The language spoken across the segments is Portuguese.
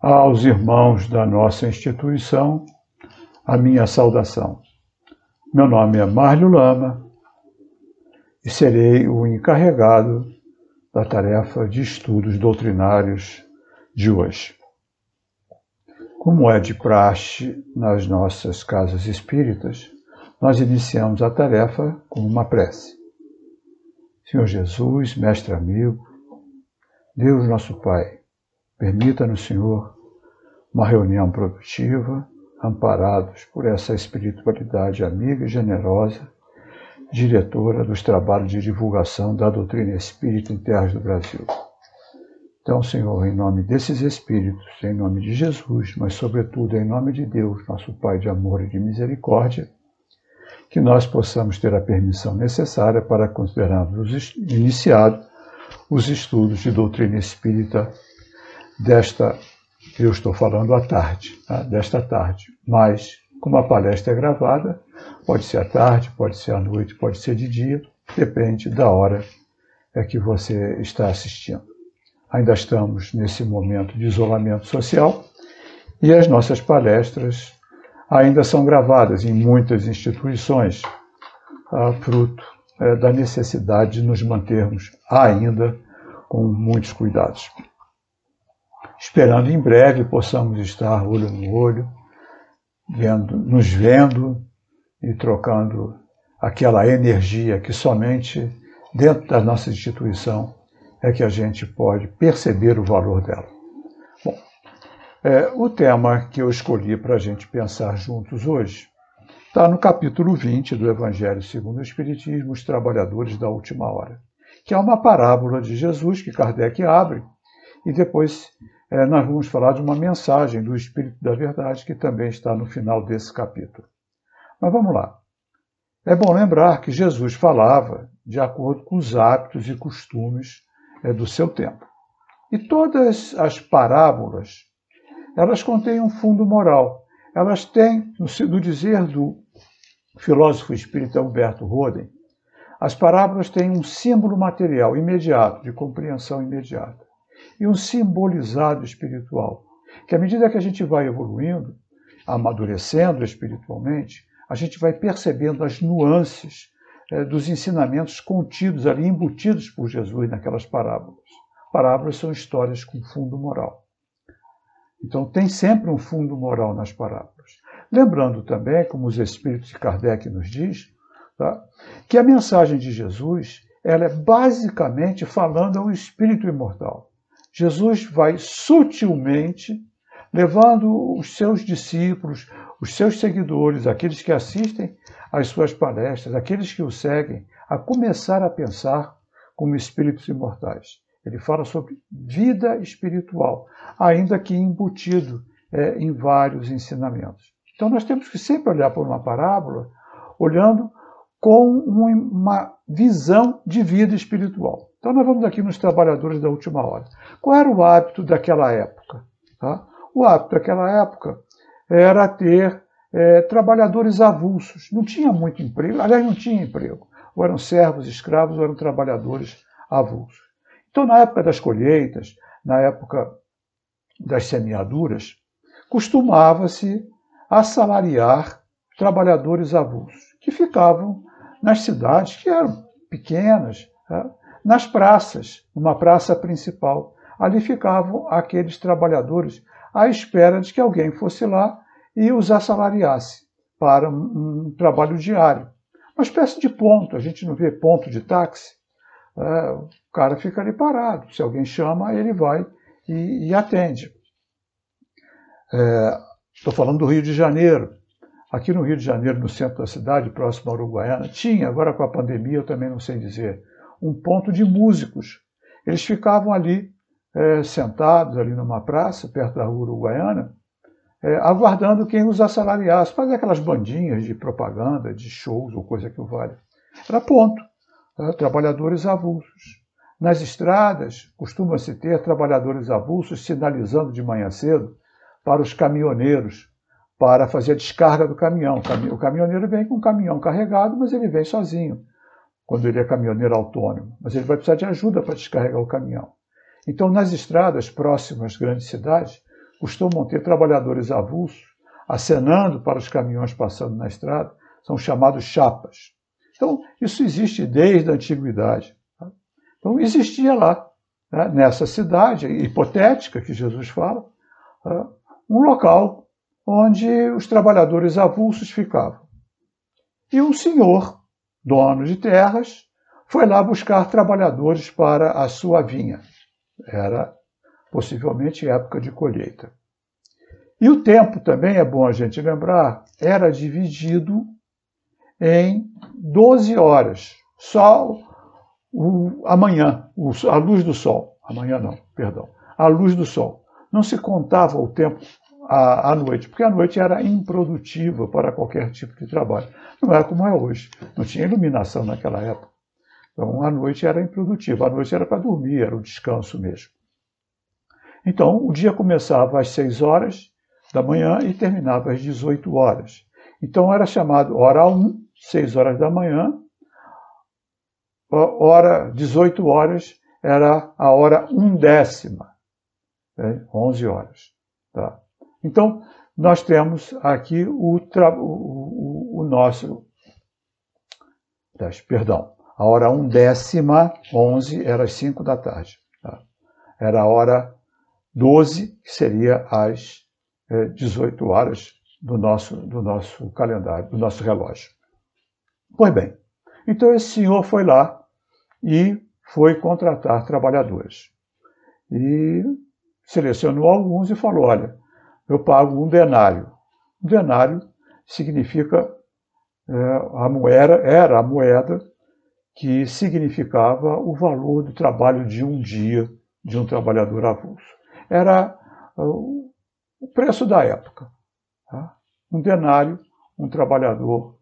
aos irmãos da nossa instituição a minha saudação. Meu nome é Márlio Lama e serei o encarregado da tarefa de estudos doutrinários de hoje. Como é de praxe nas nossas casas espíritas, nós iniciamos a tarefa com uma prece. Senhor Jesus, mestre amigo, Deus nosso Pai, Permita-nos, Senhor, uma reunião produtiva, amparados por essa espiritualidade amiga e generosa, diretora dos trabalhos de divulgação da doutrina espírita em terras do Brasil. Então, Senhor, em nome desses espíritos, em nome de Jesus, mas sobretudo em nome de Deus, nosso Pai de amor e de misericórdia, que nós possamos ter a permissão necessária para considerarmos iniciados os estudos de doutrina espírita desta, eu estou falando à tarde, tá? desta tarde. Mas, como a palestra é gravada, pode ser à tarde, pode ser à noite, pode ser de dia, depende da hora é que você está assistindo. Ainda estamos nesse momento de isolamento social e as nossas palestras ainda são gravadas em muitas instituições, a fruto é, da necessidade de nos mantermos ainda com muitos cuidados esperando em breve possamos estar olho no olho, vendo, nos vendo e trocando aquela energia que somente dentro da nossa instituição é que a gente pode perceber o valor dela. Bom, é, o tema que eu escolhi para a gente pensar juntos hoje está no capítulo 20 do Evangelho segundo o Espiritismo, Os Trabalhadores da Última Hora, que é uma parábola de Jesus que Kardec abre e depois é, nós vamos falar de uma mensagem do Espírito da Verdade que também está no final desse capítulo. Mas vamos lá. É bom lembrar que Jesus falava de acordo com os hábitos e costumes é, do seu tempo. E todas as parábolas, elas contêm um fundo moral. Elas têm, no dizer do filósofo espírita Humberto Roden, as parábolas têm um símbolo material imediato, de compreensão imediata e um simbolizado espiritual. Que à medida que a gente vai evoluindo, amadurecendo espiritualmente, a gente vai percebendo as nuances é, dos ensinamentos contidos ali, embutidos por Jesus naquelas parábolas. Parábolas são histórias com fundo moral. Então, tem sempre um fundo moral nas parábolas. Lembrando também, como os Espíritos de Kardec nos diz, tá, que a mensagem de Jesus ela é basicamente falando ao espírito imortal. Jesus vai sutilmente levando os seus discípulos, os seus seguidores, aqueles que assistem às suas palestras, aqueles que o seguem, a começar a pensar como espíritos imortais. Ele fala sobre vida espiritual, ainda que embutido é, em vários ensinamentos. Então nós temos que sempre olhar para uma parábola olhando com uma visão de vida espiritual. Então, nós vamos aqui nos trabalhadores da última hora. Qual era o hábito daquela época? Tá? O hábito daquela época era ter é, trabalhadores avulsos. Não tinha muito emprego, aliás, não tinha emprego. Ou eram servos, escravos, ou eram trabalhadores avulsos. Então, na época das colheitas, na época das semeaduras, costumava-se assalariar trabalhadores avulsos, que ficavam nas cidades, que eram pequenas, tá? Nas praças, numa praça principal. Ali ficavam aqueles trabalhadores à espera de que alguém fosse lá e os assalariasse para um, um trabalho diário. Uma espécie de ponto, a gente não vê ponto de táxi. É, o cara fica ali parado. Se alguém chama, ele vai e, e atende. Estou é, falando do Rio de Janeiro. Aqui no Rio de Janeiro, no centro da cidade, próximo à Uruguaiana, tinha, agora com a pandemia eu também não sei dizer, um ponto de músicos. Eles ficavam ali é, sentados ali numa praça, perto da rua Uruguaiana, é, aguardando quem os assalariasse, fazer aquelas bandinhas de propaganda, de shows ou coisa que o vale. Era ponto. Trabalhadores avulsos. Nas estradas, costuma-se ter trabalhadores avulsos sinalizando de manhã cedo para os caminhoneiros, para fazer a descarga do caminhão. O caminhoneiro vem com um caminhão carregado, mas ele vem sozinho quando ele é caminhoneiro autônomo, mas ele vai precisar de ajuda para descarregar o caminhão. Então, nas estradas próximas às grandes cidades, costumam ter trabalhadores avulsos acenando para os caminhões passando na estrada, são chamados chapas. Então, isso existe desde a antiguidade. Tá? Então, existia lá, né, nessa cidade hipotética que Jesus fala, tá? um local onde os trabalhadores avulsos ficavam. E um senhor, dono de terras, foi lá buscar trabalhadores para a sua vinha. Era possivelmente época de colheita. E o tempo também, é bom a gente lembrar, era dividido em 12 horas. Só o, amanhã, o, a luz do sol. Amanhã não, perdão. A luz do sol. Não se contava o tempo à, noite, porque a noite era improdutiva para qualquer tipo de trabalho. Não era como é hoje. Não tinha iluminação naquela época. Então, a noite era improdutiva. A noite era para dormir, era o descanso mesmo. Então, o dia começava às 6 horas da manhã e terminava às 18 horas. Então, era chamado hora 1, 6 horas da manhã, hora 18 horas era a hora undécima, né? 11 horas. Tá? Então, nós temos aqui o, o, o nosso. Perdão, a hora undécima, 11, era às 5 da tarde. Tá? Era a hora 12, que seria às 18 é, horas do nosso, do nosso calendário, do nosso relógio. Pois bem, então esse senhor foi lá e foi contratar trabalhadores. E selecionou alguns e falou: olha, eu pago um denário. Um denário significa é, a moeda, era a moeda que significava o valor do trabalho de um dia de um trabalhador avulso. Era uh, o preço da época. Tá? Um denário, um trabalhador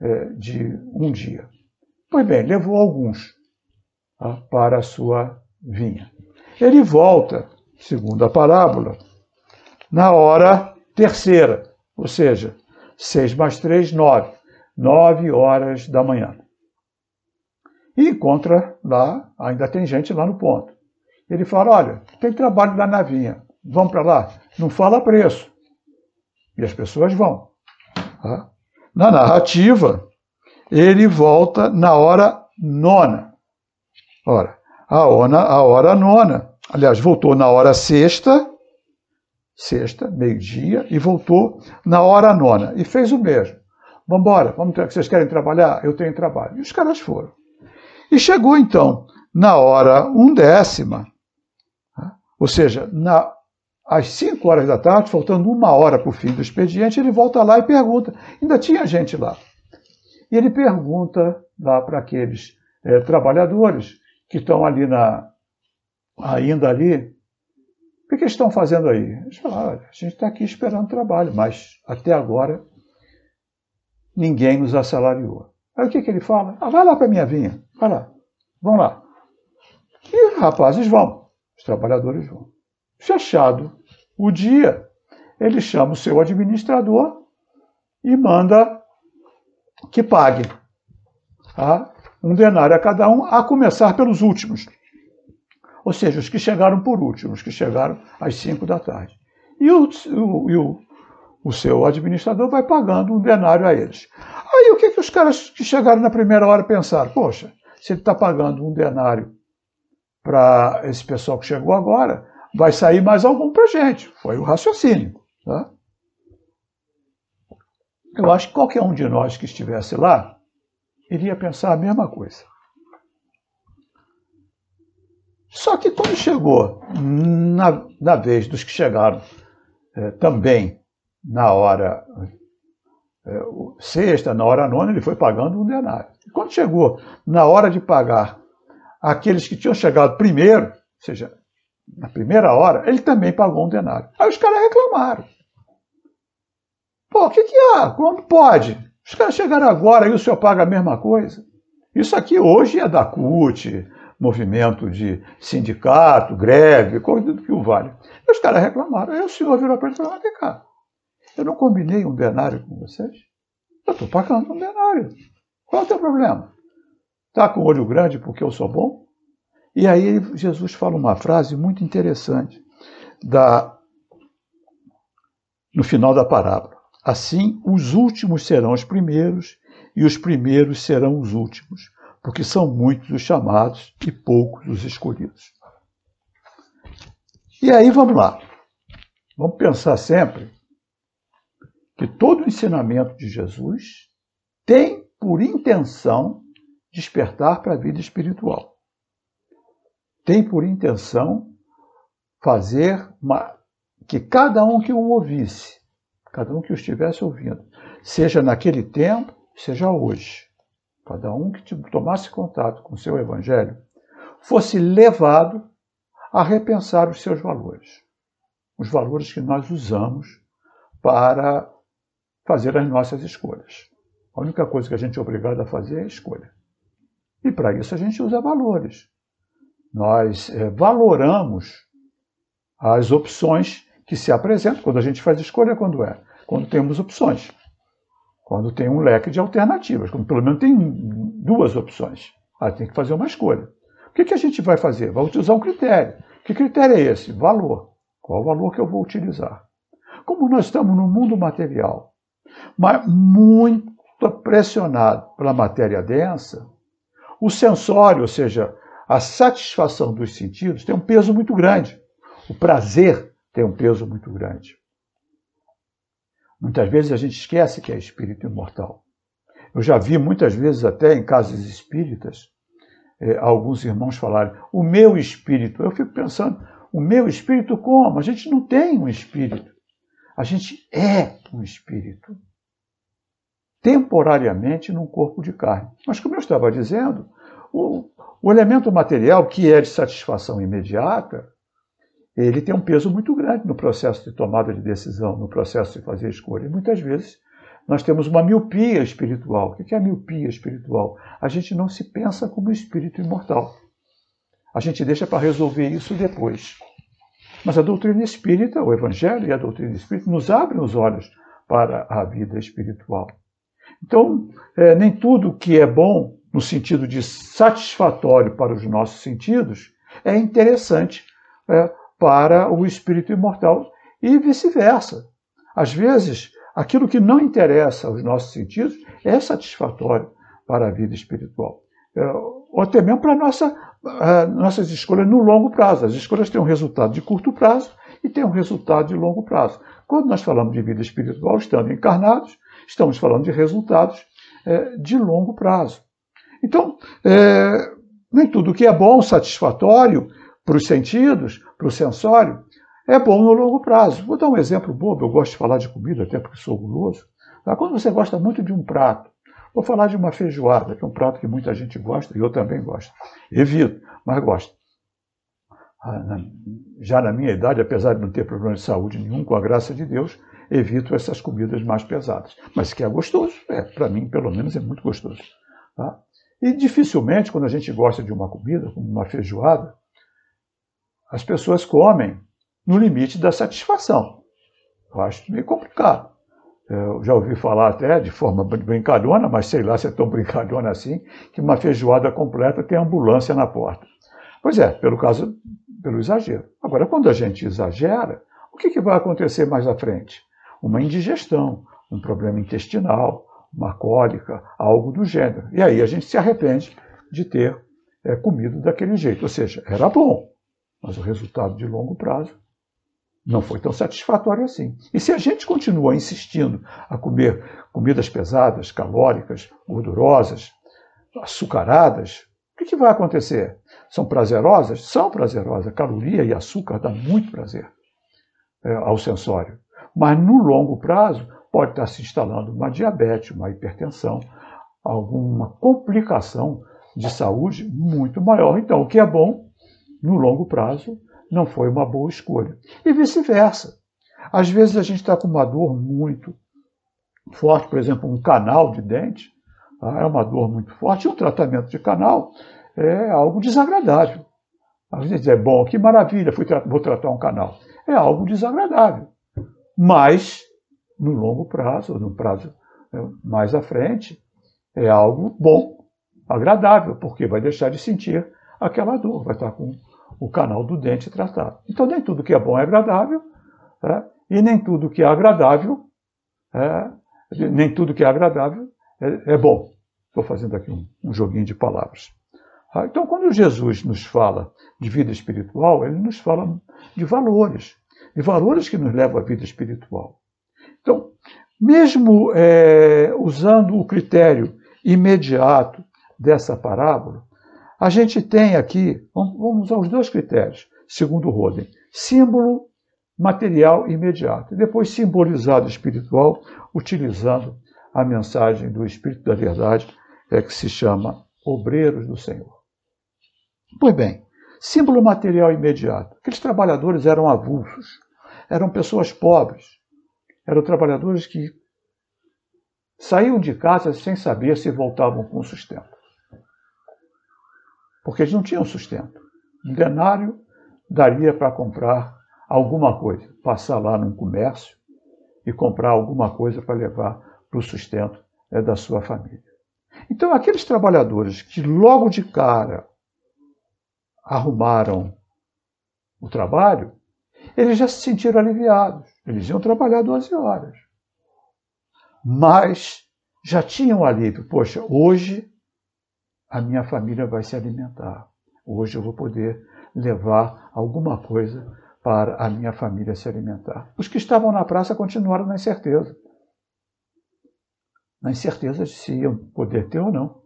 é, de um dia. Pois bem, levou alguns tá? para a sua vinha. Ele volta, segundo a parábola, na hora terceira, ou seja, 6 mais 3, 9. 9 horas da manhã. E encontra lá, ainda tem gente lá no ponto. Ele fala: olha, tem trabalho na vinha, vamos para lá. Não fala preço. E as pessoas vão. Tá? Na narrativa, ele volta na hora nona. Ora, a hora, a hora nona. Aliás, voltou na hora sexta, sexta, meio-dia, e voltou na hora nona. E fez o mesmo. Vamos embora, vocês querem trabalhar? Eu tenho trabalho. E os caras foram. E chegou então na hora undécima, né? ou seja, na, às 5 horas da tarde, faltando uma hora para o fim do expediente, ele volta lá e pergunta. Ainda tinha gente lá. E ele pergunta lá para aqueles é, trabalhadores que estão ali na, ainda ali, que, que eles estão fazendo aí? Eles falam, a gente está aqui esperando trabalho, mas até agora ninguém nos assalariou. Aí o que, que ele fala? Ah, vai lá para a minha vinha. Vai lá, vão lá. E os rapazes vão, os trabalhadores vão. Fechado o dia, ele chama o seu administrador e manda que pague tá? um denário a cada um, a começar pelos últimos. Ou seja, os que chegaram por último, os que chegaram às 5 da tarde. E, o, o, o seu administrador vai pagando um denário a eles. Aí o que, que os caras que chegaram na primeira hora pensaram? Poxa, se ele está pagando um denário para esse pessoal que chegou agora, vai sair mais algum para gente. Foi o raciocínio. Tá? Eu acho que qualquer um de nós que estivesse lá iria pensar a mesma coisa. Só que quando chegou na, na vez dos que chegaram é, também na hora é, sexta, na hora nona, ele foi pagando um denário. E quando chegou na hora de pagar aqueles que tinham chegado primeiro, ou seja, na primeira hora, ele também pagou um denário. Aí os caras reclamaram. Pô, o que, que há? Como pode? Os caras chegaram agora e o senhor paga a mesma coisa? Isso aqui hoje é da CUT, movimento de sindicato, greve, coisa do que o vale. E os caras reclamaram. Aí o senhor virou para ele e falou: vem cá, eu não combinei um denário com vocês? Eu estou pagando um denário. Qual é o teu problema? Está com olho grande porque eu sou bom? E aí Jesus fala uma frase muito interessante da no final da parábola. Assim, os últimos serão os primeiros e os primeiros serão os últimos, porque são muitos os chamados e poucos os escolhidos. E aí vamos lá. Vamos pensar sempre que todo o ensinamento de Jesus tem por intenção despertar para a vida espiritual. Tem por intenção fazer uma, que cada um que o ouvisse, cada um que o estivesse ouvindo, seja naquele tempo, seja hoje, cada um que tomasse contato com o seu evangelho, fosse levado a repensar os seus valores, os valores que nós usamos para fazer as nossas escolhas. A única coisa que a gente é obrigado a fazer é a escolha. E para isso a gente usa valores. Nós é, valoramos as opções que se apresentam quando a gente faz escolha, quando é? Quando temos opções. Quando tem um leque de alternativas, quando pelo menos tem duas opções. Aí tem que fazer uma escolha. O que, que a gente vai fazer? Vai utilizar um critério. Que critério é esse? Valor. Qual o valor que eu vou utilizar? Como nós estamos no mundo material, mas muito pressionado pela matéria densa, o sensório, ou seja, a satisfação dos sentidos, tem um peso muito grande. O prazer tem um peso muito grande. Muitas vezes a gente esquece que é espírito imortal. Eu já vi muitas vezes, até em casas espíritas, eh, alguns irmãos falarem: o meu espírito. Eu fico pensando: o meu espírito como? A gente não tem um espírito. A gente é um espírito temporariamente num corpo de carne. Mas, como eu estava dizendo, o, o elemento material, que é de satisfação imediata, ele tem um peso muito grande no processo de tomada de decisão, no processo de fazer escolha. E muitas vezes nós temos uma miopia espiritual. O que é a miopia espiritual? A gente não se pensa como espírito imortal. A gente deixa para resolver isso depois. Mas a doutrina espírita, o Evangelho e a doutrina espírita nos abrem os olhos para a vida espiritual. Então, é, nem tudo que é bom, no sentido de satisfatório para os nossos sentidos, é interessante é, para o espírito imortal e vice-versa. Às vezes, aquilo que não interessa aos nossos sentidos é satisfatório para a vida espiritual. É, ou até mesmo para nossa, nossas escolhas no longo prazo. As escolhas têm um resultado de curto prazo e têm um resultado de longo prazo. Quando nós falamos de vida espiritual, estando encarnados, Estamos falando de resultados é, de longo prazo. Então, é, nem tudo que é bom, satisfatório para os sentidos, para o sensório, é bom no longo prazo. Vou dar um exemplo bobo, eu gosto de falar de comida, até porque sou guloso. Quando você gosta muito de um prato, vou falar de uma feijoada, que é um prato que muita gente gosta, e eu também gosto. Evito, mas gosto. Ah, já na minha idade, apesar de não ter problema de saúde nenhum, com a graça de Deus, evito essas comidas mais pesadas. Mas que é gostoso, é, para mim, pelo menos, é muito gostoso. Tá? E dificilmente, quando a gente gosta de uma comida, como uma feijoada, as pessoas comem no limite da satisfação. Eu acho meio complicado. Eu já ouvi falar até de forma brincalhona, mas sei lá se é tão brincalhona assim, que uma feijoada completa tem ambulância na porta. Pois é, pelo caso, pelo exagero. Agora, quando a gente exagera, o que, que vai acontecer mais à frente? uma indigestão, um problema intestinal, uma cólica, algo do gênero. E aí a gente se arrepende de ter é, comido daquele jeito. Ou seja, era bom, mas o resultado de longo prazo não foi tão satisfatório assim. E se a gente continua insistindo a comer comidas pesadas, calóricas, gordurosas, açucaradas, o que, que vai acontecer? São prazerosas? São prazerosas. Caloria e açúcar dá muito prazer é, ao sensório mas no longo prazo pode estar se instalando uma diabetes, uma hipertensão, alguma complicação de saúde muito maior. Então, o que é bom no longo prazo não foi uma boa escolha. E vice-versa. Às vezes a gente está com uma dor muito forte, por exemplo, um canal de dente, tá? é uma dor muito forte, e um tratamento de canal é algo desagradável. Às vezes é bom, que maravilha, fui tra vou tratar um canal. É algo desagradável mas no longo prazo, no prazo é, mais à frente, é algo bom, agradável, porque vai deixar de sentir aquela dor, vai estar com o canal do dente tratado. Então, nem tudo que é bom é agradável, né? E nem tudo que é agradável, é, nem tudo que é agradável é, é bom. Estou fazendo aqui um, um joguinho de palavras. Ah, então, quando Jesus nos fala de vida espiritual, ele nos fala de valores, de valores que nos levam à vida espiritual. Então, mesmo é, usando o critério imediato dessa parábola, a gente tem aqui, vamos usar os dois critérios, segundo Roden, símbolo material imediato, e depois simbolizado espiritual, utilizando a mensagem do Espírito da Verdade, é que se chama Obreiros do Senhor. Pois bem, símbolo material imediato. Aqueles trabalhadores eram avulsos, eram pessoas pobres, eram trabalhadores que saíam de casa sem saber se voltavam com sustento. Porque eles não tinham sustento. Um denário daria para comprar alguma coisa, passar lá num comércio e comprar alguma coisa para levar para o sustento é, da sua família. Então, aqueles trabalhadores que logo de cara arrumaram o trabalho, eles já se sentiram aliviados. Eles iam trabalhar 12 horas. Mas já tinham alívio. Poxa, hoje a minha família vai se alimentar. Hoje eu vou poder levar alguma coisa para a minha família se alimentar. Os que estavam na praça continuaram na incerteza. Na incerteza de se iam poder ter ou não.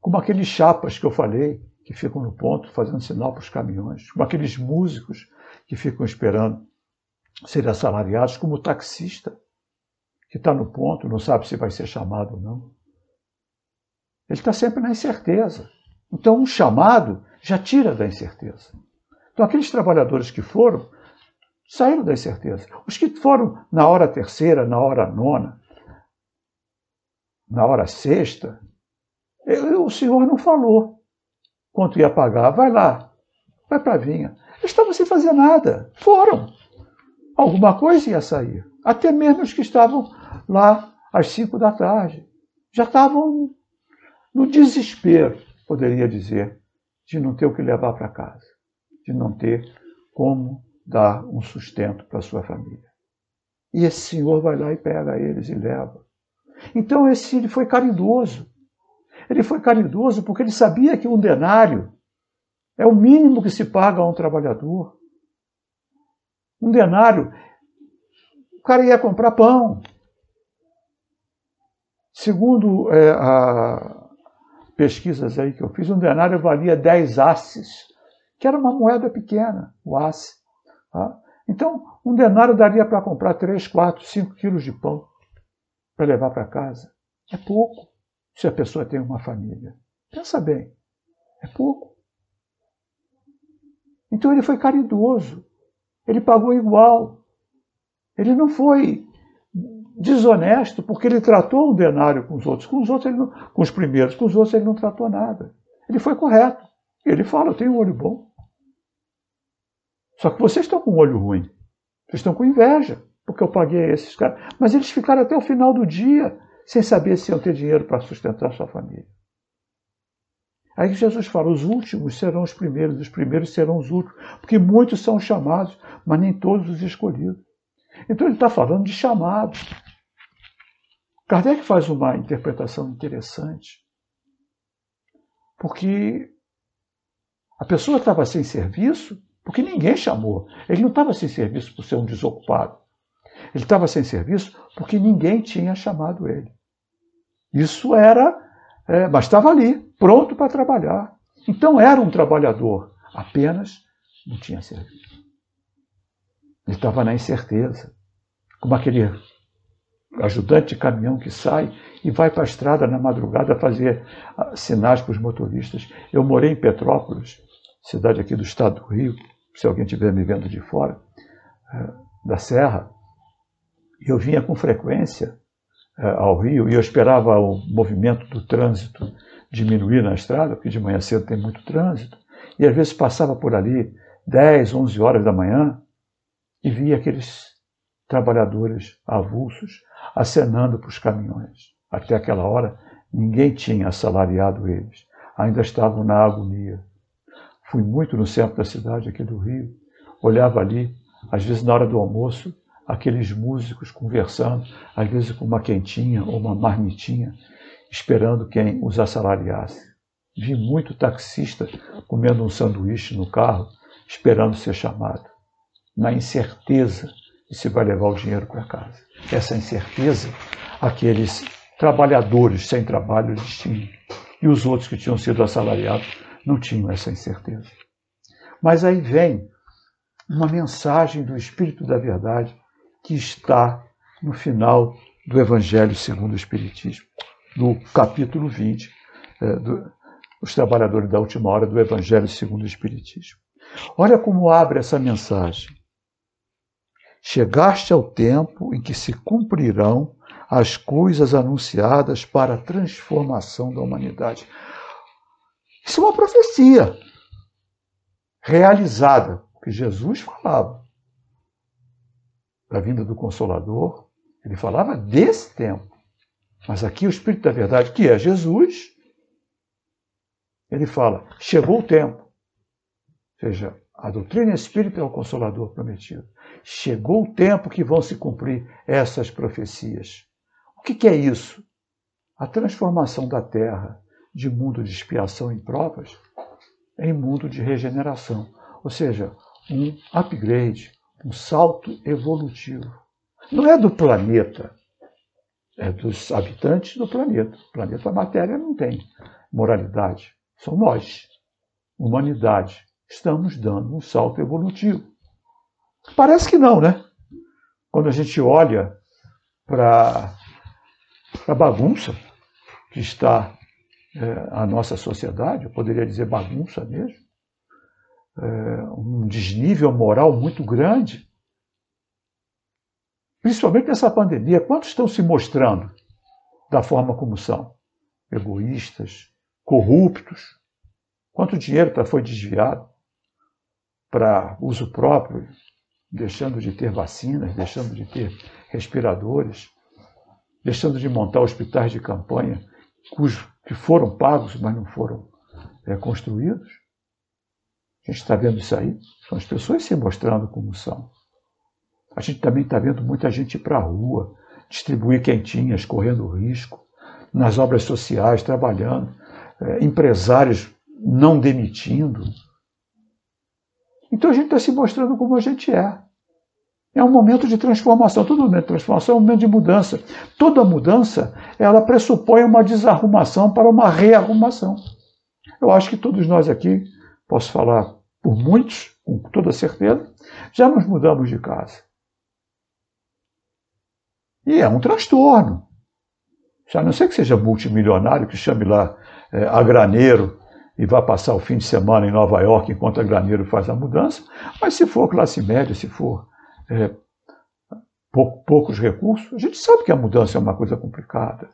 Como aqueles chapas que eu falei, que ficam no ponto fazendo sinal para os caminhões, como aqueles músicos que ficam esperando serem assalariados, como o taxista que está no ponto, não sabe se vai ser chamado ou não. Ele está sempre na incerteza. Então, um chamado já tira da incerteza. Então, aqueles trabalhadores que foram, saíram da incerteza. Os que foram na hora terceira, na hora nona, na hora sexta, o Senhor não falou quanto ia pagar. Vai lá, vai para a vinha. Eles estavam sem fazer nada. Foram. Alguma coisa ia sair. Até mesmo os que estavam lá às cinco da tarde. Já estavam no desespero, poderia dizer, de não ter o que levar para casa, de não ter como dar um sustento para sua família. E esse senhor vai lá e pega eles e leva. Então esse ele foi caridoso. Ele foi caridoso porque ele sabia que um denário é o mínimo que se paga a um trabalhador. Um denário, o cara ia comprar pão. Segundo é, a, pesquisas aí que eu fiz, um denário valia 10 asses, que era uma moeda pequena, o asse. Tá? Então, um denário daria para comprar 3, 4, 5 quilos de pão para levar para casa. É pouco se a pessoa tem uma família. Pensa bem, é pouco. Então ele foi caridoso, ele pagou igual. Ele não foi desonesto porque ele tratou o denário com os outros. Com os outros, não, com os primeiros, com os outros ele não tratou nada. Ele foi correto. Ele fala: Eu tenho um olho bom. Só que vocês estão com um olho ruim. Vocês estão com inveja, porque eu paguei a esses caras. Mas eles ficaram até o final do dia sem saber se iam ter dinheiro para sustentar sua família. Aí Jesus fala: os últimos serão os primeiros, os primeiros serão os últimos, porque muitos são chamados, mas nem todos os escolhidos. Então ele está falando de chamado. Kardec faz uma interpretação interessante, porque a pessoa estava sem serviço porque ninguém chamou. Ele não estava sem serviço por ser um desocupado. Ele estava sem serviço porque ninguém tinha chamado ele. Isso era, é, mas estava ali, pronto para trabalhar. Então era um trabalhador, apenas não tinha serviço. Ele estava na incerteza, como aquele ajudante de caminhão que sai e vai para a estrada na madrugada fazer ah, sinais para os motoristas. Eu morei em Petrópolis, cidade aqui do estado do Rio, se alguém estiver me vendo de fora, eh, da Serra, e eu vinha com frequência eh, ao Rio e eu esperava o movimento do trânsito diminuir na estrada, porque de manhã cedo tem muito trânsito, e às vezes passava por ali 10, 11 horas da manhã e via aqueles trabalhadores avulsos acenando para os caminhões. Até aquela hora, ninguém tinha assalariado eles. Ainda estavam na agonia. Fui muito no centro da cidade, aqui do Rio, olhava ali às vezes na hora do almoço, aqueles músicos conversando, às vezes com uma quentinha ou uma marmitinha, esperando quem os assalariasse. Vi muito taxista comendo um sanduíche no carro, esperando ser chamado, na incerteza de se vai levar o dinheiro para casa. Essa incerteza, aqueles trabalhadores sem trabalho eles tinham, e os outros que tinham sido assalariados não tinham essa incerteza. Mas aí vem uma mensagem do Espírito da Verdade que está no final do Evangelho segundo o Espiritismo, no capítulo 20, é, do, os trabalhadores da última hora do Evangelho segundo o Espiritismo. Olha como abre essa mensagem. Chegaste ao tempo em que se cumprirão as coisas anunciadas para a transformação da humanidade. Isso é uma profecia realizada, que Jesus falava da vinda do Consolador, ele falava desse tempo. Mas aqui o Espírito da Verdade, que é Jesus, ele fala: chegou o tempo. Ou seja, a doutrina espírita é o Consolador prometido. Chegou o tempo que vão se cumprir essas profecias. O que, é isso? A transformação da terra de mundo de expiação e provas em mundo de regeneração. Ou seja, um upgrade, um salto evolutivo. Não é do planeta, é dos habitantes do planeta. O planeta, a matéria não tem moralidade. São nós, humanidade. Estamos dando um salto evolutivo. Parece que não, né? Quando a gente olha para a bagunça que está é, a nossa sociedade, eu poderia dizer bagunça mesmo, é, um desnível moral muito grande, principalmente nessa pandemia. Quantos estão se mostrando da forma como são? Egoístas, corruptos. Quanto dinheiro tá, foi desviado para uso próprio, deixando de ter vacinas, deixando de ter respiradores, deixando de montar hospitais de campanha, cujos que foram pagos, mas não foram é, construídos. A gente está vendo isso aí. São as pessoas se mostrando como são. A gente também está vendo muita gente ir para a rua, distribuir quentinhas, correndo risco, nas obras sociais, trabalhando, é, empresários não demitindo. Então a gente está se mostrando como a gente é. É um momento de transformação. Todo momento de transformação é um momento de mudança. Toda mudança, ela pressupõe uma desarrumação para uma rearrumação. Eu acho que todos nós aqui posso falar por muitos, com toda certeza, já nos mudamos de casa. E é um transtorno. Já não sei que seja multimilionário, que chame lá é, a graneiro e vá passar o fim de semana em Nova York enquanto a graneiro faz a mudança, mas se for classe média, se for é, pou, poucos recursos, a gente sabe que a mudança é uma coisa complicada.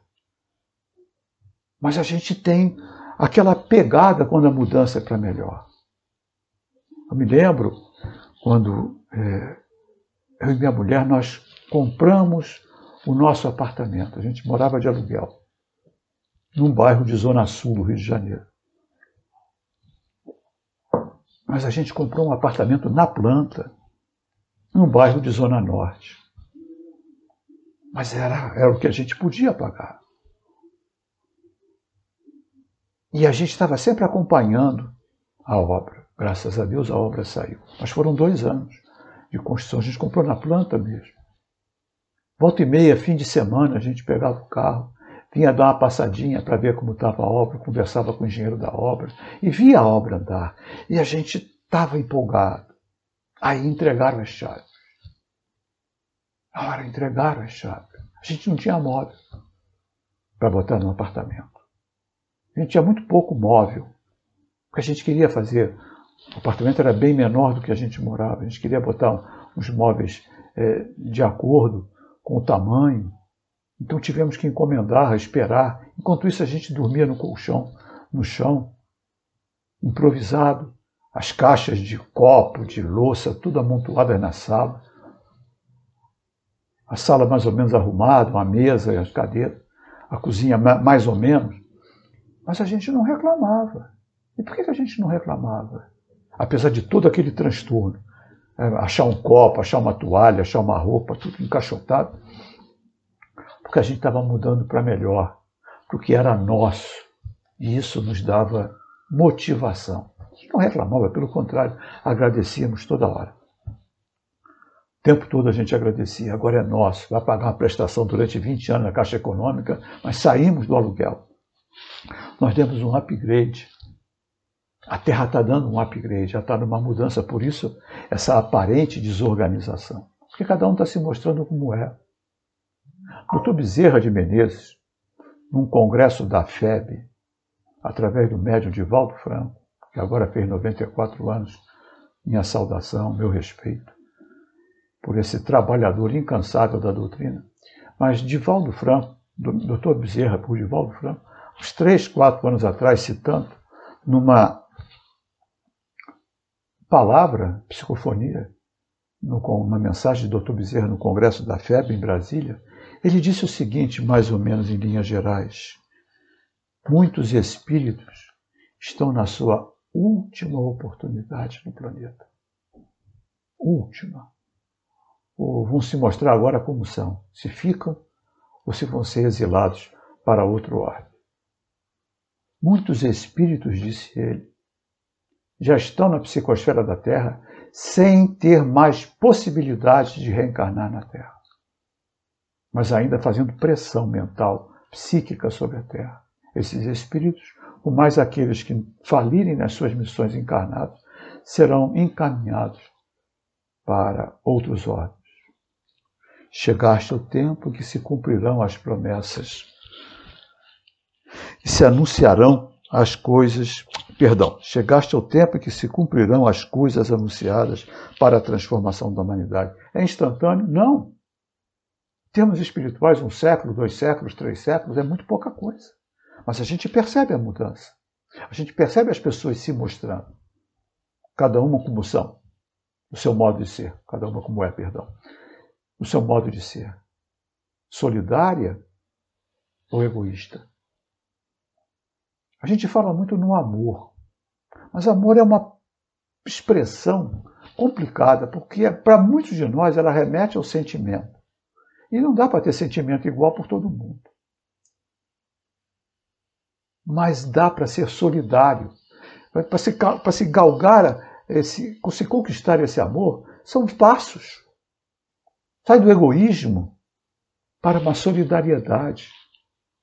Mas a gente tem aquela pegada quando a mudança é para melhor. Eu me lembro quando é, eu e minha mulher nós compramos o nosso apartamento. A gente morava de aluguel num bairro de Zona Sul do Rio de Janeiro. Mas a gente comprou um apartamento na planta, num bairro de Zona Norte. Mas era, era o que a gente podia pagar. E a gente estava sempre acompanhando a obra. Graças a Deus a obra saiu. Mas foram dois anos de construção. A gente comprou na planta mesmo. Volta e meia, fim de semana, a gente pegava o carro, vinha dar uma passadinha para ver como estava a obra, conversava com o engenheiro da obra e via a obra andar. E a gente estava empolgado. Aí entregaram as chaves. A hora entregaram as chaves. A gente não tinha móvel para botar no apartamento. A gente tinha muito pouco móvel. Porque a gente queria fazer o apartamento era bem menor do que a gente morava. A gente queria botar uns móveis é, de acordo com o tamanho. Então tivemos que encomendar, esperar. Enquanto isso, a gente dormia no colchão, no chão, improvisado. As caixas de copo, de louça, tudo amontoadas na sala. A sala mais ou menos arrumada, uma mesa e as cadeiras. A cozinha mais ou menos. Mas a gente não reclamava. E por que a gente não reclamava? apesar de todo aquele transtorno. é, achar um copo, achar uma toalha, achar uma roupa, tudo encaixotado, porque a gente estava mudando para melhor, porque era nosso, e isso nos dava motivação. Não reclamava, pelo contrário, agradecíamos toda hora. O tempo todo a gente agradecia, agora é nosso, vai pagar uma prestação durante 20 anos na Caixa Econômica, mas saímos do aluguel. Nós demos um upgrade a Terra está dando um upgrade, já está numa mudança, por isso essa aparente desorganização. Porque cada um está se mostrando como é. Doutor Bezerra de Menezes, num congresso da FEB, através do médium Divaldo Franco, que agora fez 94 anos, minha saudação, meu respeito, por esse trabalhador incansável da doutrina. Mas Divaldo Franco, doutor Bezerra por Divaldo Franco, uns três, quatro anos atrás, citando, numa palavra, psicofonia, numa mensagem do Dr. Bezerra no Congresso da FEB em Brasília, ele disse o seguinte, mais ou menos em linhas gerais: muitos espíritos estão na sua última oportunidade no planeta. Última. Ou vão se mostrar agora como são, se ficam ou se vão ser exilados para outro orbe. Muitos espíritos, disse ele, já estão na psicosfera da Terra sem ter mais possibilidade de reencarnar na Terra, mas ainda fazendo pressão mental, psíquica sobre a Terra. Esses espíritos, por mais aqueles que falirem nas suas missões encarnadas, serão encaminhados para outros órgãos. Chegaste o tempo que se cumprirão as promessas e se anunciarão as coisas Perdão, chegaste ao tempo em que se cumprirão as coisas anunciadas para a transformação da humanidade. É instantâneo? Não. Termos espirituais, um século, dois séculos, três séculos, é muito pouca coisa. Mas a gente percebe a mudança. A gente percebe as pessoas se mostrando. Cada uma como são. O seu modo de ser. Cada uma como é, perdão. O seu modo de ser. Solidária ou egoísta? A gente fala muito no amor, mas amor é uma expressão complicada, porque para muitos de nós ela remete ao sentimento. E não dá para ter sentimento igual por todo mundo. Mas dá para ser solidário. Para se, se galgar, esse, se conquistar esse amor, são passos. Sai do egoísmo para uma solidariedade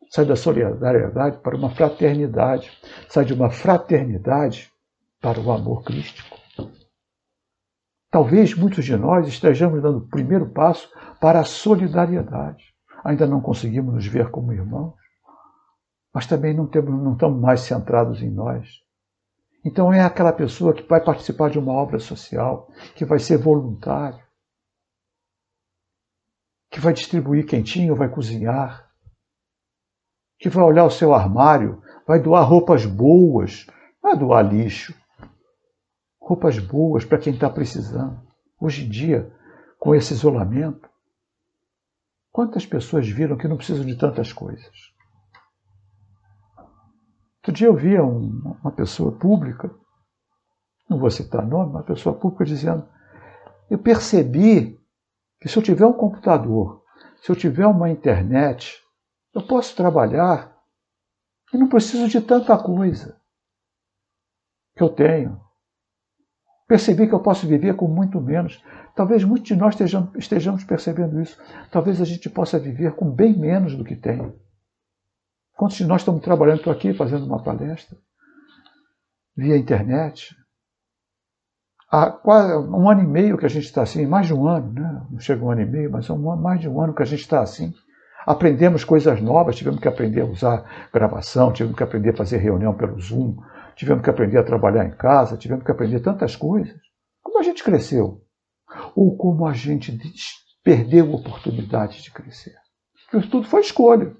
sai da solidariedade para uma fraternidade, sai de uma fraternidade para o amor crístico. Talvez muitos de nós estejamos dando o primeiro passo para a solidariedade. Ainda não conseguimos nos ver como irmãos, mas também não, temos, não estamos mais centrados em nós. Então é aquela pessoa que vai participar de uma obra social, que vai ser voluntário, que vai distribuir quentinho, vai cozinhar, que vai olhar o seu armário, vai doar roupas boas, vai doar lixo. Roupas boas para quem está precisando. Hoje em dia, com esse isolamento, quantas pessoas viram que não precisam de tantas coisas? Outro dia eu via um, uma pessoa pública, não vou citar nome, uma pessoa pública dizendo: Eu percebi que se eu tiver um computador, se eu tiver uma internet, eu posso trabalhar e não preciso de tanta coisa que eu tenho. Percebi que eu posso viver com muito menos. Talvez muitos de nós estejamos, percebendo isso. Talvez a gente possa viver com bem menos do que tem. Quantos de nós estamos trabalhando? Estou aqui fazendo uma palestra via internet. Há quase um ano e meio que a gente está assim, mais de um ano, né? não chega um ano e meio, mas é um, mais de um ano que a gente está assim. Aprendemos coisas novas, tivemos que aprender a usar gravação, tivemos que aprender a fazer reunião pelo Zoom, tivemos que aprender a trabalhar em casa, tivemos que aprender tantas coisas. Como a gente cresceu? Ou como a gente perdeu a oportunidade de crescer? Porque tudo foi escolha.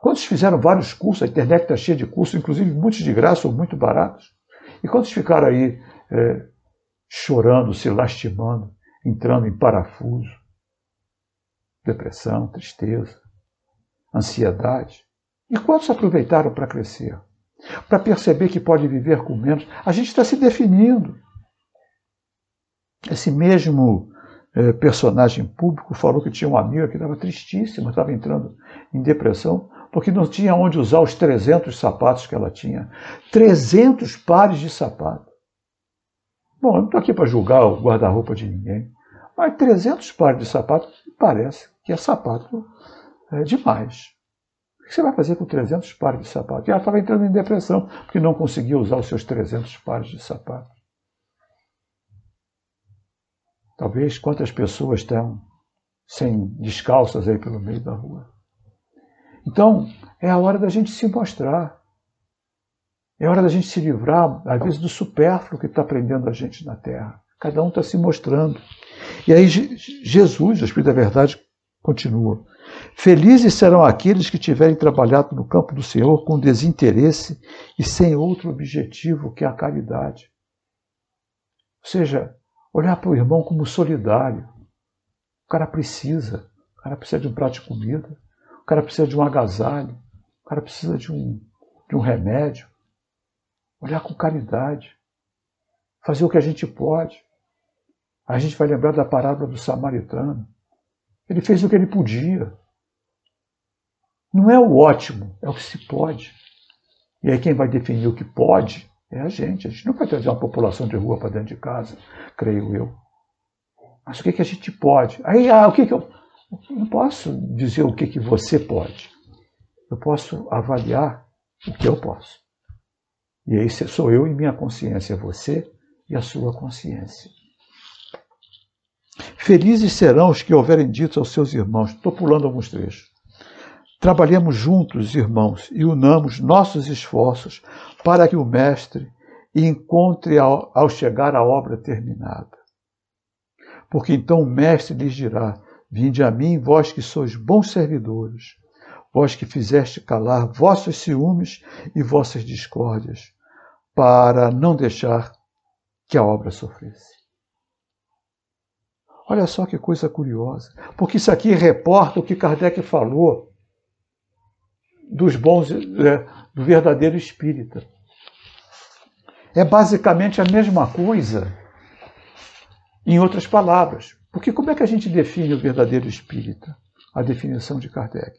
Quantos fizeram vários cursos? A internet está cheia de cursos, inclusive muitos de graça ou muito baratos. E quantos ficaram aí é, chorando, se lastimando, entrando em parafuso? depressão, tristeza, ansiedade. E quantos aproveitaram para crescer? Para perceber que pode viver com menos? A gente está se definindo. Esse mesmo eh, personagem público falou que tinha uma amiga que estava tristíssima, estava entrando em depressão, porque não tinha onde usar os 300 sapatos que ela tinha. 300 pares de sapato. Bom, eu não estou aqui para julgar o guarda-roupa de ninguém, mas 300 pares de sapato parece que é sapato é, demais. O que você vai fazer com 300 pares de sapato? E ela estava entrando em depressão porque não conseguia usar os seus 300 pares de sapato. Talvez quantas pessoas estão sem descalças aí pelo meio da rua. Então, é a hora da gente se mostrar. É hora da gente se livrar, às vezes, do supérfluo que está prendendo a gente na terra. Cada um está se mostrando. E aí Jesus, o Espírito da Verdade, continua. Felizes serão aqueles que tiverem trabalhado no campo do Senhor com desinteresse e sem outro objetivo que a caridade. Ou seja, olhar para o irmão como solidário. O cara precisa. O cara precisa de um prato de comida. O cara precisa de um agasalho. O cara precisa de um, de um remédio. Olhar com caridade. Fazer o que a gente pode. A gente vai lembrar da parábola do samaritano. Ele fez o que ele podia. Não é o ótimo, é o que se pode. E aí quem vai definir o que pode é a gente. A gente não vai trazer uma população de rua para dentro de casa, creio eu. Mas o que, que a gente pode? Aí, ah, o que, que eu. Eu não posso dizer o que, que você pode. Eu posso avaliar o que eu posso. E aí sou eu e minha consciência, você e a sua consciência. Felizes serão os que houverem dito aos seus irmãos. Estou pulando alguns trechos. Trabalhemos juntos, irmãos, e unamos nossos esforços para que o Mestre encontre ao, ao chegar a obra terminada. Porque então o Mestre lhes dirá: Vinde a mim, vós que sois bons servidores, vós que fizeste calar vossos ciúmes e vossas discórdias, para não deixar que a obra sofresse. Olha só que coisa curiosa, porque isso aqui reporta o que Kardec falou dos bons, é, do verdadeiro espírita. É basicamente a mesma coisa, em outras palavras. Porque como é que a gente define o verdadeiro espírita? A definição de Kardec.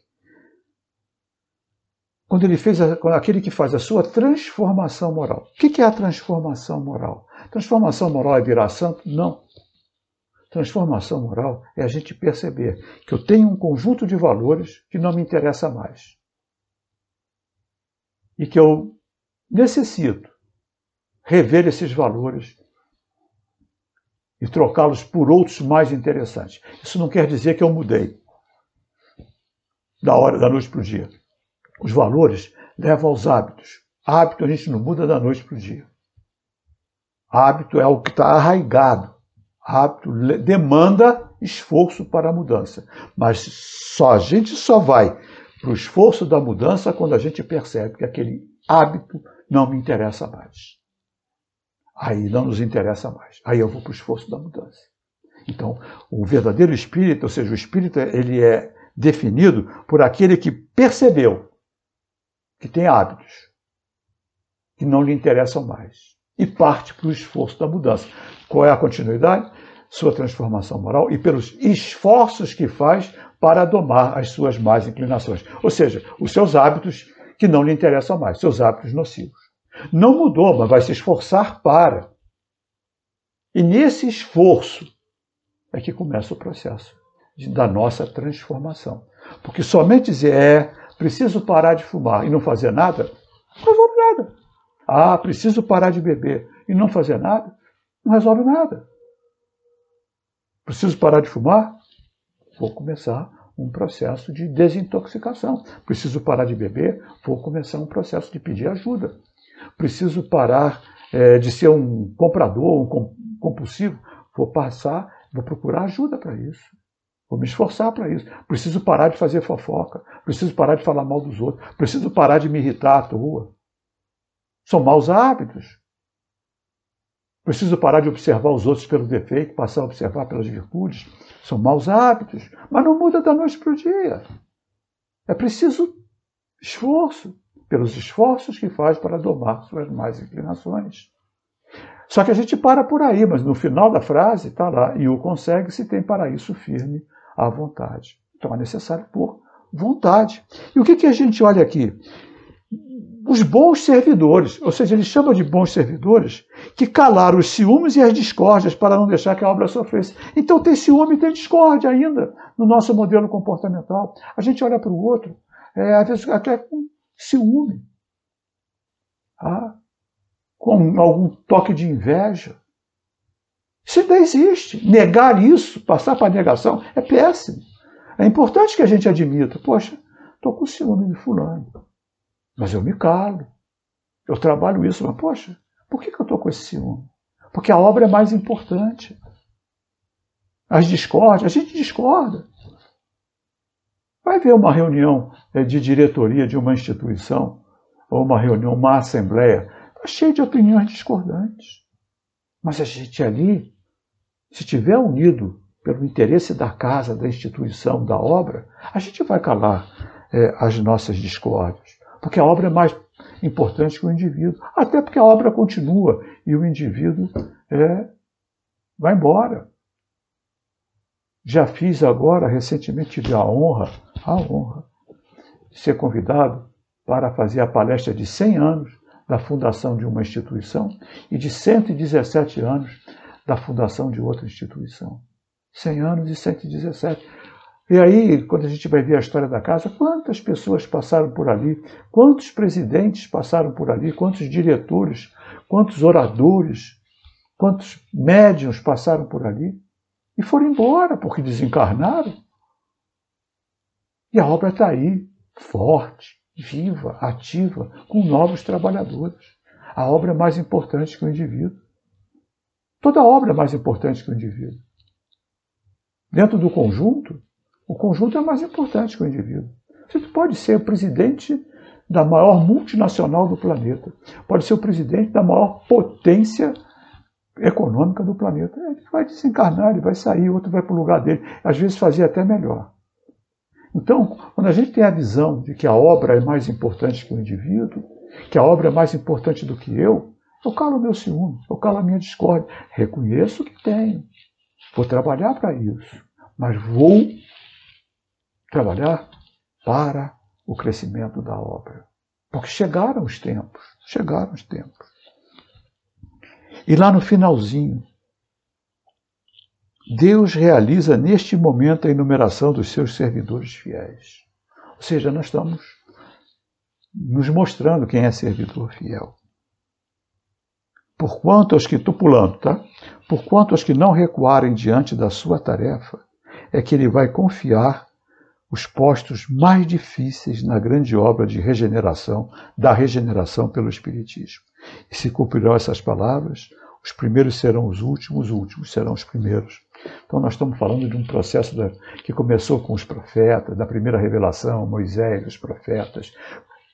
Quando ele fez a, aquele que faz a sua transformação moral. O que é a transformação moral? Transformação moral é virar santo? Não. Transformação moral é a gente perceber que eu tenho um conjunto de valores que não me interessa mais. E que eu necessito rever esses valores e trocá-los por outros mais interessantes. Isso não quer dizer que eu mudei da hora da noite para o dia. Os valores levam aos hábitos. Hábito a gente não muda da noite para o dia. Hábito é algo que está arraigado hábito demanda esforço para a mudança. Mas só a gente só vai para o esforço da mudança quando a gente percebe que aquele hábito não me interessa mais. Aí não nos interessa mais. Aí eu vou para o esforço da mudança. Então, o verdadeiro espírito, ou seja, o espírito, ele é definido por aquele que percebeu que tem hábitos que não lhe interessam mais e parte para o esforço da mudança. Qual é a continuidade? Sua transformação moral e pelos esforços que faz para domar as suas más inclinações. Ou seja, os seus hábitos que não lhe interessam mais, seus hábitos nocivos. Não mudou, mas vai se esforçar para. E nesse esforço é que começa o processo da nossa transformação. Porque somente dizer é preciso parar de fumar e não fazer nada, não resolve nada. Ah, preciso parar de beber e não fazer nada, não resolve nada. Preciso parar de fumar? Vou começar um processo de desintoxicação. Preciso parar de beber? Vou começar um processo de pedir ajuda. Preciso parar é, de ser um comprador, um compulsivo? Vou passar, vou procurar ajuda para isso. Vou me esforçar para isso. Preciso parar de fazer fofoca. Preciso parar de falar mal dos outros. Preciso parar de me irritar à toa. São maus hábitos. Preciso parar de observar os outros pelo defeito, passar a observar pelas virtudes. São maus hábitos, mas não muda da noite para o dia. É preciso esforço, pelos esforços que faz para domar suas más inclinações. Só que a gente para por aí, mas no final da frase está lá, e o consegue se tem para isso firme à vontade. Então é necessário pôr vontade. E o que, que a gente olha aqui? Os bons servidores, ou seja, ele chama de bons servidores, que calaram os ciúmes e as discórdias para não deixar que a obra sofresse. Então tem ciúme e tem discórdia ainda no nosso modelo comportamental. A gente olha para o outro, é, às vezes até com ciúme. Ah, com algum toque de inveja. Isso ainda existe. Negar isso, passar para a negação, é péssimo. É importante que a gente admita, poxa, estou com ciúme de fulano, mas eu me calo. Eu trabalho isso, mas poxa, por que, que eu estou com esse ciúme? Porque a obra é mais importante. As discórdias, a gente discorda. Vai ver uma reunião eh, de diretoria de uma instituição, ou uma reunião, uma assembleia, Está cheio de opiniões discordantes. Mas a gente ali, se estiver unido pelo interesse da casa, da instituição, da obra, a gente vai calar é, as nossas discórdias. Porque a obra é mais importante que o indivíduo. Até porque a obra continua e o indivíduo é, vai embora. Já fiz agora, recentemente tive a honra, a honra, de ser convidado para fazer a palestra de 100 anos da fundação de uma instituição e de 117 anos da fundação de outra instituição. 100 anos e 117. E aí, quando a gente vai ver a história da casa, quantas pessoas passaram por ali, quantos presidentes passaram por ali, quantos diretores, quantos oradores, quantos médiums passaram por ali e foram embora porque desencarnaram. E a obra está aí, forte, viva, ativa, com novos trabalhadores. A obra é mais importante que o indivíduo. Toda obra é mais importante que o indivíduo. Dentro do conjunto, o conjunto é mais importante que o indivíduo. Você pode ser o presidente da maior multinacional do planeta, pode ser o presidente da maior potência econômica do planeta. Ele vai desencarnar, ele vai sair, outro vai para o lugar dele. Às vezes fazia até melhor. Então, quando a gente tem a visão de que a obra é mais importante que o indivíduo, que a obra é mais importante do que eu, eu calo meu ciúme, eu calo a minha discórdia. Reconheço que tenho. Vou trabalhar para isso. Mas vou trabalhar para o crescimento da obra. Porque chegaram os tempos. Chegaram os tempos. E lá no finalzinho, Deus realiza neste momento a enumeração dos seus servidores fiéis. Ou seja, nós estamos nos mostrando quem é servidor fiel. Porquanto aos que, estou pulando, tá? Porquanto aos que não recuarem diante da sua tarefa, é que ele vai confiar os postos mais difíceis na grande obra de regeneração, da regeneração pelo Espiritismo. E se cumprirão essas palavras, os primeiros serão os últimos, os últimos serão os primeiros. Então, nós estamos falando de um processo da, que começou com os profetas, da primeira revelação, Moisés, os profetas,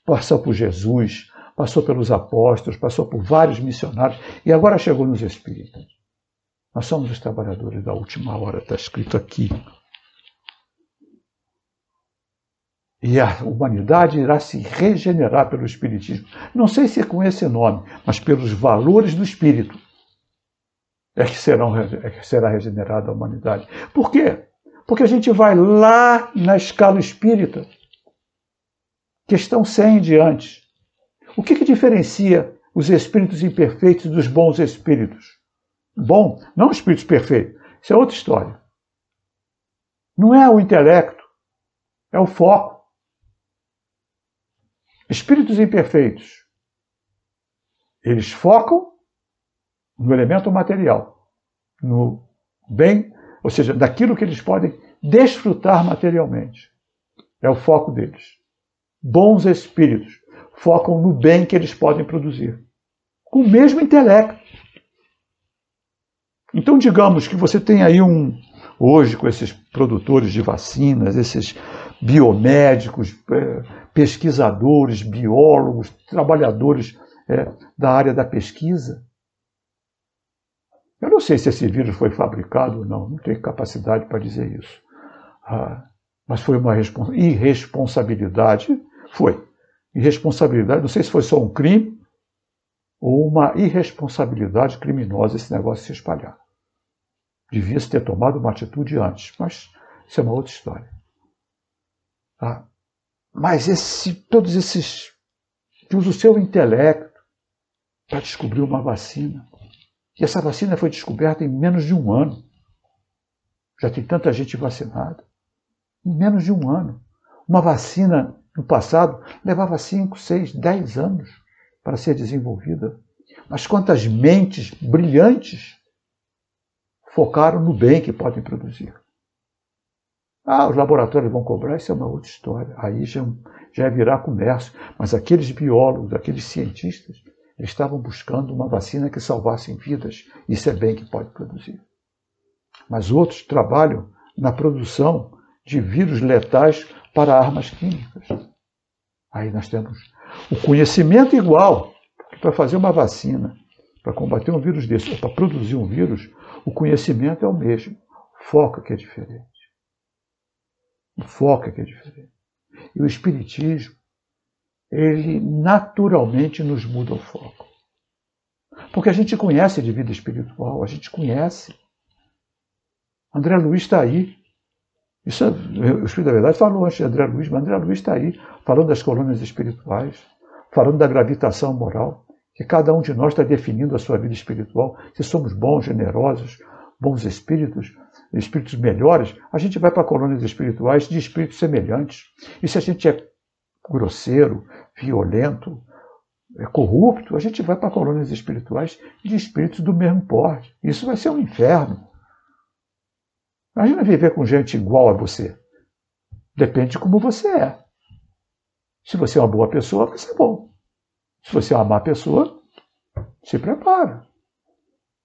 passou por Jesus, passou pelos apóstolos, passou por vários missionários e agora chegou nos espíritas. Nós somos os trabalhadores da última hora, está escrito aqui. E a humanidade irá se regenerar pelo Espiritismo. Não sei se é com esse nome, mas pelos valores do Espírito é que, serão, é que será regenerada a humanidade. Por quê? Porque a gente vai lá na escala espírita, questão 100 em diante. O que, que diferencia os espíritos imperfeitos dos bons espíritos? Bom, não espíritos perfeitos. Isso é outra história. Não é o intelecto, é o foco. Espíritos imperfeitos, eles focam no elemento material, no bem, ou seja, daquilo que eles podem desfrutar materialmente. É o foco deles. Bons espíritos focam no bem que eles podem produzir, com o mesmo intelecto. Então, digamos que você tem aí um, hoje, com esses produtores de vacinas, esses biomédicos, é, pesquisadores, biólogos, trabalhadores é, da área da pesquisa, eu não sei se esse vírus foi fabricado ou não, não tenho capacidade para dizer isso. Ah, mas foi uma irresponsabilidade. Foi. Irresponsabilidade, não sei se foi só um crime ou uma irresponsabilidade criminosa esse negócio se espalhar. Devia-se ter tomado uma atitude antes, mas isso é uma outra história. Tá? Mas esse, todos esses que usam o seu intelecto para descobrir uma vacina. E essa vacina foi descoberta em menos de um ano. Já tem tanta gente vacinada. Em menos de um ano. Uma vacina no passado levava 5, 6, 10 anos para ser desenvolvida. Mas quantas mentes brilhantes focaram no bem que podem produzir. Ah, os laboratórios vão cobrar, isso é uma outra história. Aí já, já é virar comércio. Mas aqueles biólogos, aqueles cientistas, eles estavam buscando uma vacina que salvasse vidas. Isso é bem que pode produzir. Mas outros trabalham na produção de vírus letais para armas químicas. Aí nós temos o conhecimento igual para fazer uma vacina, para combater um vírus desse, ou para produzir um vírus, o conhecimento é o mesmo. O foco é que é diferente. O foco é que é diferente. E o Espiritismo, ele naturalmente nos muda o foco. Porque a gente conhece de vida espiritual, a gente conhece. André Luiz está aí. Isso, o Espírito da Verdade falou antes de André Luiz, mas André Luiz está aí, falando das colônias espirituais, falando da gravitação moral, que cada um de nós está definindo a sua vida espiritual, se somos bons, generosos, bons espíritos, espíritos melhores, a gente vai para colônias espirituais de espíritos semelhantes. E se a gente é grosseiro, violento, é corrupto, a gente vai para colônias espirituais de espíritos do mesmo porte. Isso vai ser um inferno. Imagina viver com gente igual a você. Depende de como você é. Se você é uma boa pessoa, vai ser bom. Se você é uma má pessoa, se prepara.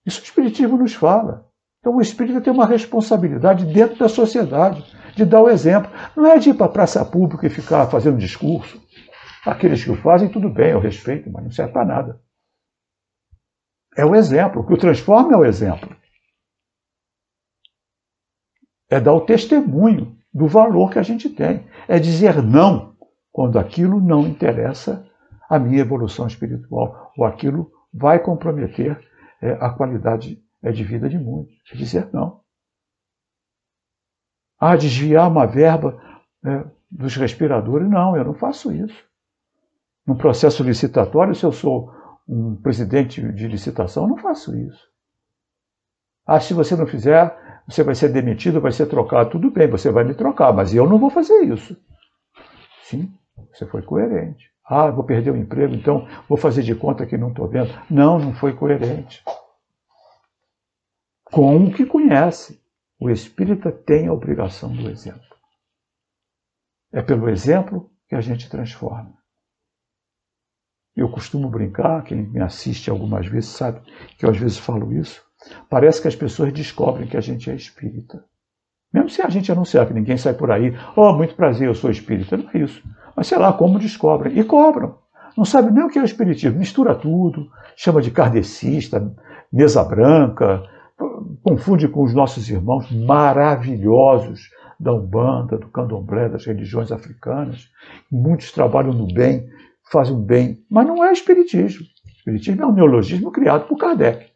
Isso o Espiritismo nos fala. Então o espírito tem uma responsabilidade dentro da sociedade, de dar o exemplo. Não é de ir para a praça pública e ficar fazendo discurso. Aqueles que o fazem, tudo bem, eu respeito, mas não serve para nada. É o exemplo. O que o transforma é o exemplo. É dar o testemunho do valor que a gente tem. É dizer não quando aquilo não interessa a minha evolução espiritual ou aquilo vai comprometer é, a qualidade é de vida de muitos. É dizer não. Ah, desviar uma verba é, dos respiradores. Não, eu não faço isso. Num processo licitatório, se eu sou um presidente de licitação, eu não faço isso. Ah, se você não fizer, você vai ser demitido, vai ser trocado. Tudo bem, você vai me trocar, mas eu não vou fazer isso. Sim, você foi coerente. Ah, vou perder o emprego, então vou fazer de conta que não estou vendo. Não, não foi coerente com o que conhece. O espírita tem a obrigação do exemplo. É pelo exemplo que a gente transforma. Eu costumo brincar, quem me assiste algumas vezes sabe que eu às vezes falo isso. Parece que as pessoas descobrem que a gente é espírita. Mesmo se a gente anunciar que ninguém sai por aí, oh, muito prazer, eu sou espírita. Não é isso. Mas sei lá como descobrem. E cobram. Não sabe nem o que é o espiritismo. Mistura tudo, chama de kardecista, mesa branca, confunde com os nossos irmãos maravilhosos da Umbanda, do Candomblé, das religiões africanas. Muitos trabalham no bem, fazem o bem, mas não é espiritismo. Espiritismo é um neologismo criado por Kardec.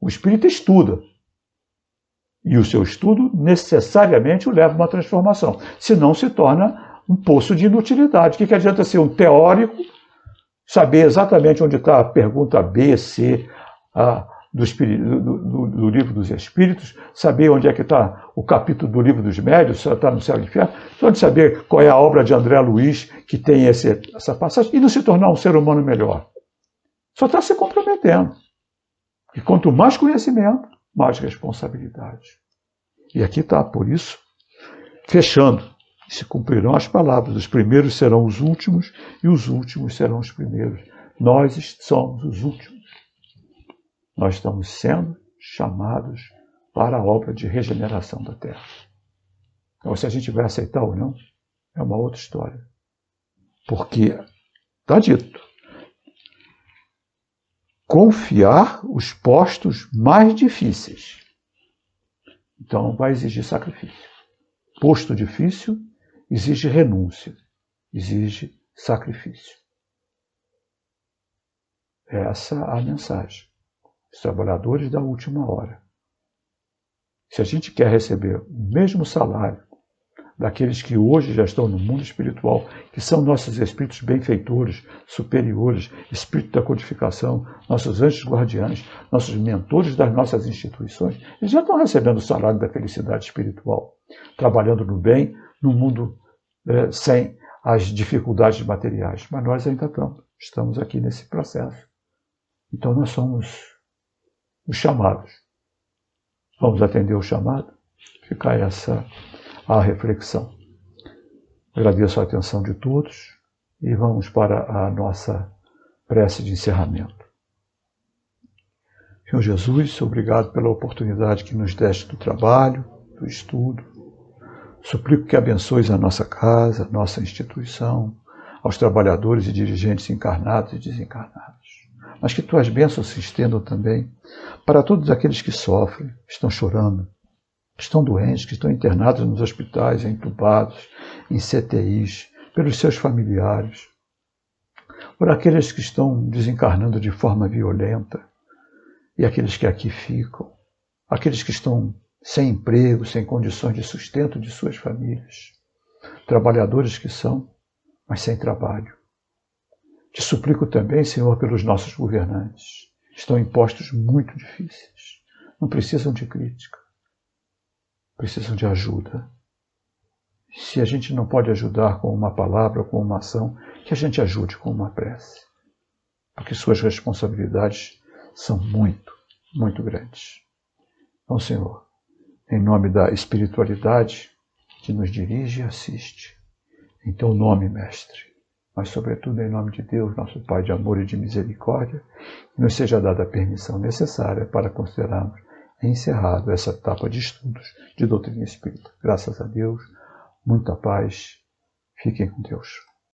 O espírito estuda. E o seu estudo necessariamente o leva a uma transformação. Senão se torna um poço de inutilidade. O que, que adianta ser um teórico, saber exatamente onde está a pergunta B, C, A, do, do, do, livro dos Espíritos, saber onde é que está o capítulo do livro dos Médios, se está no céu e no inferno, só de saber qual é a obra de André Luiz que tem esse, essa passagem e não se tornar um ser humano melhor. Só está se comprometendo. E quanto mais conhecimento, mais responsabilidade. E aqui está, por isso, fechando. Se cumprirão as palavras, os primeiros serão os últimos e os últimos serão os primeiros. Nós somos os últimos nós estamos sendo chamados para a obra de regeneração da Terra. Então, se a gente vai aceitar ou não, é uma outra história. Porque está dito: confiar os postos mais difíceis. Então, vai exigir sacrifício. Posto difícil exige renúncia, exige sacrifício. Essa é a mensagem. Os trabalhadores da última hora. Se a gente quer receber o mesmo salário daqueles que hoje já estão no mundo espiritual, que são nossos espíritos benfeitores, superiores, espírito da codificação, nossos anjos guardiães, nossos mentores das nossas instituições, eles já estão recebendo o salário da felicidade espiritual, trabalhando no bem, no mundo é, sem as dificuldades materiais. Mas nós ainda estamos, estamos aqui nesse processo. Então nós somos os chamados. Vamos atender o chamado? Fica essa a reflexão. Agradeço a atenção de todos e vamos para a nossa prece de encerramento. Senhor Jesus, obrigado pela oportunidade que nos deste do trabalho, do estudo. Suplico que abençoes a nossa casa, a nossa instituição, aos trabalhadores e dirigentes encarnados e desencarnados. Mas que tuas bênçãos se estendam também para todos aqueles que sofrem, estão chorando, estão doentes, que estão internados nos hospitais, entubados, em CTIs, pelos seus familiares, por aqueles que estão desencarnando de forma violenta e aqueles que aqui ficam, aqueles que estão sem emprego, sem condições de sustento de suas famílias, trabalhadores que são, mas sem trabalho. Te suplico também, Senhor, pelos nossos governantes. Estão em postos muito difíceis. Não precisam de crítica precisam de ajuda. Se a gente não pode ajudar com uma palavra, com uma ação, que a gente ajude com uma prece. Porque suas responsabilidades são muito, muito grandes. Então, Senhor, em nome da espiritualidade que nos dirige e assiste, em teu nome, Mestre, mas sobretudo em nome de Deus, nosso Pai de amor e de misericórdia, que nos seja dada a permissão necessária para considerarmos encerrado essa etapa de estudos de doutrina espírita. Graças a Deus, muita paz. Fiquem com Deus.